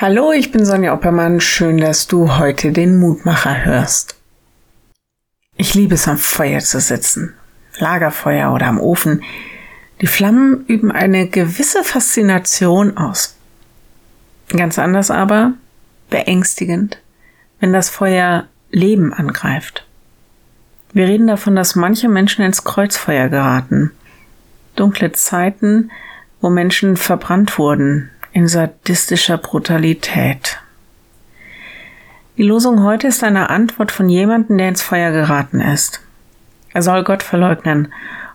Hallo, ich bin Sonja Oppermann. Schön, dass du heute den Mutmacher hörst. Ich liebe es, am Feuer zu sitzen. Lagerfeuer oder am Ofen. Die Flammen üben eine gewisse Faszination aus. Ganz anders aber beängstigend, wenn das Feuer Leben angreift. Wir reden davon, dass manche Menschen ins Kreuzfeuer geraten. Dunkle Zeiten, wo Menschen verbrannt wurden, in sadistischer Brutalität. Die Losung heute ist eine Antwort von jemandem, der ins Feuer geraten ist. Er soll Gott verleugnen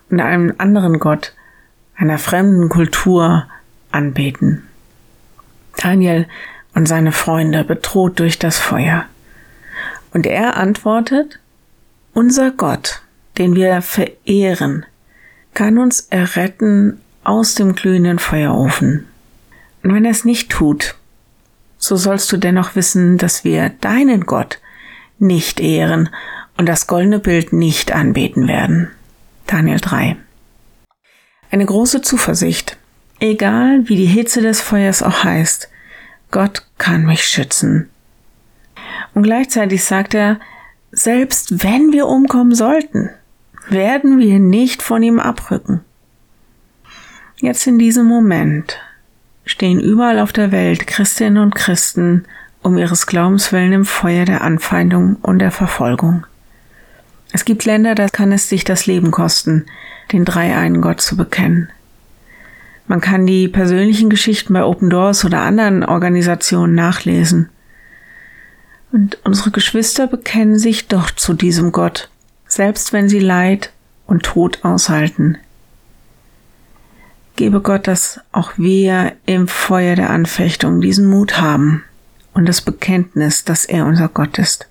und einem anderen Gott, einer fremden Kultur anbeten. Daniel und seine Freunde bedroht durch das Feuer. Und er antwortet, unser Gott, den wir verehren, kann uns erretten aus dem glühenden Feuerofen. Und wenn er es nicht tut, so sollst du dennoch wissen, dass wir deinen Gott nicht ehren und das goldene Bild nicht anbeten werden. Daniel 3. Eine große Zuversicht. Egal wie die Hitze des Feuers auch heißt, Gott kann mich schützen. Und gleichzeitig sagt er, selbst wenn wir umkommen sollten, werden wir nicht von ihm abrücken. Jetzt in diesem Moment stehen überall auf der Welt Christinnen und Christen um ihres Glaubens willen im Feuer der Anfeindung und der Verfolgung. Es gibt Länder, da kann es sich das Leben kosten, den dreieinen Gott zu bekennen. Man kann die persönlichen Geschichten bei Open Doors oder anderen Organisationen nachlesen. Und unsere Geschwister bekennen sich doch zu diesem Gott, selbst wenn sie Leid und Tod aushalten. Gebe Gott, dass auch wir im Feuer der Anfechtung diesen Mut haben und das Bekenntnis, dass er unser Gott ist.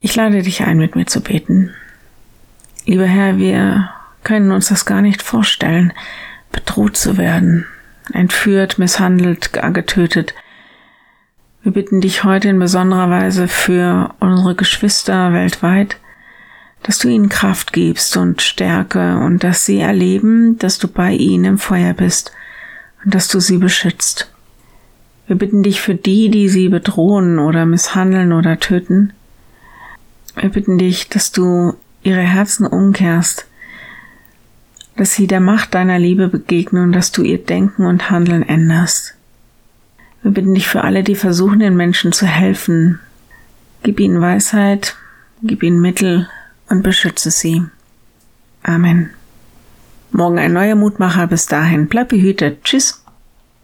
Ich lade dich ein, mit mir zu beten. Lieber Herr, wir können uns das gar nicht vorstellen, bedroht zu werden, entführt, misshandelt, getötet. Wir bitten dich heute in besonderer Weise für unsere Geschwister weltweit, dass du ihnen Kraft gibst und Stärke und dass sie erleben, dass du bei ihnen im Feuer bist und dass du sie beschützt. Wir bitten dich für die, die sie bedrohen oder misshandeln oder töten. Wir bitten dich, dass du ihre Herzen umkehrst, dass sie der Macht deiner Liebe begegnen und dass du ihr Denken und Handeln änderst. Wir bitten dich für alle, die versuchen, den Menschen zu helfen. Gib ihnen Weisheit, gib ihnen Mittel, und beschütze sie. Amen. Morgen ein neuer Mutmacher. Bis dahin. Bleib behütet. Tschüss.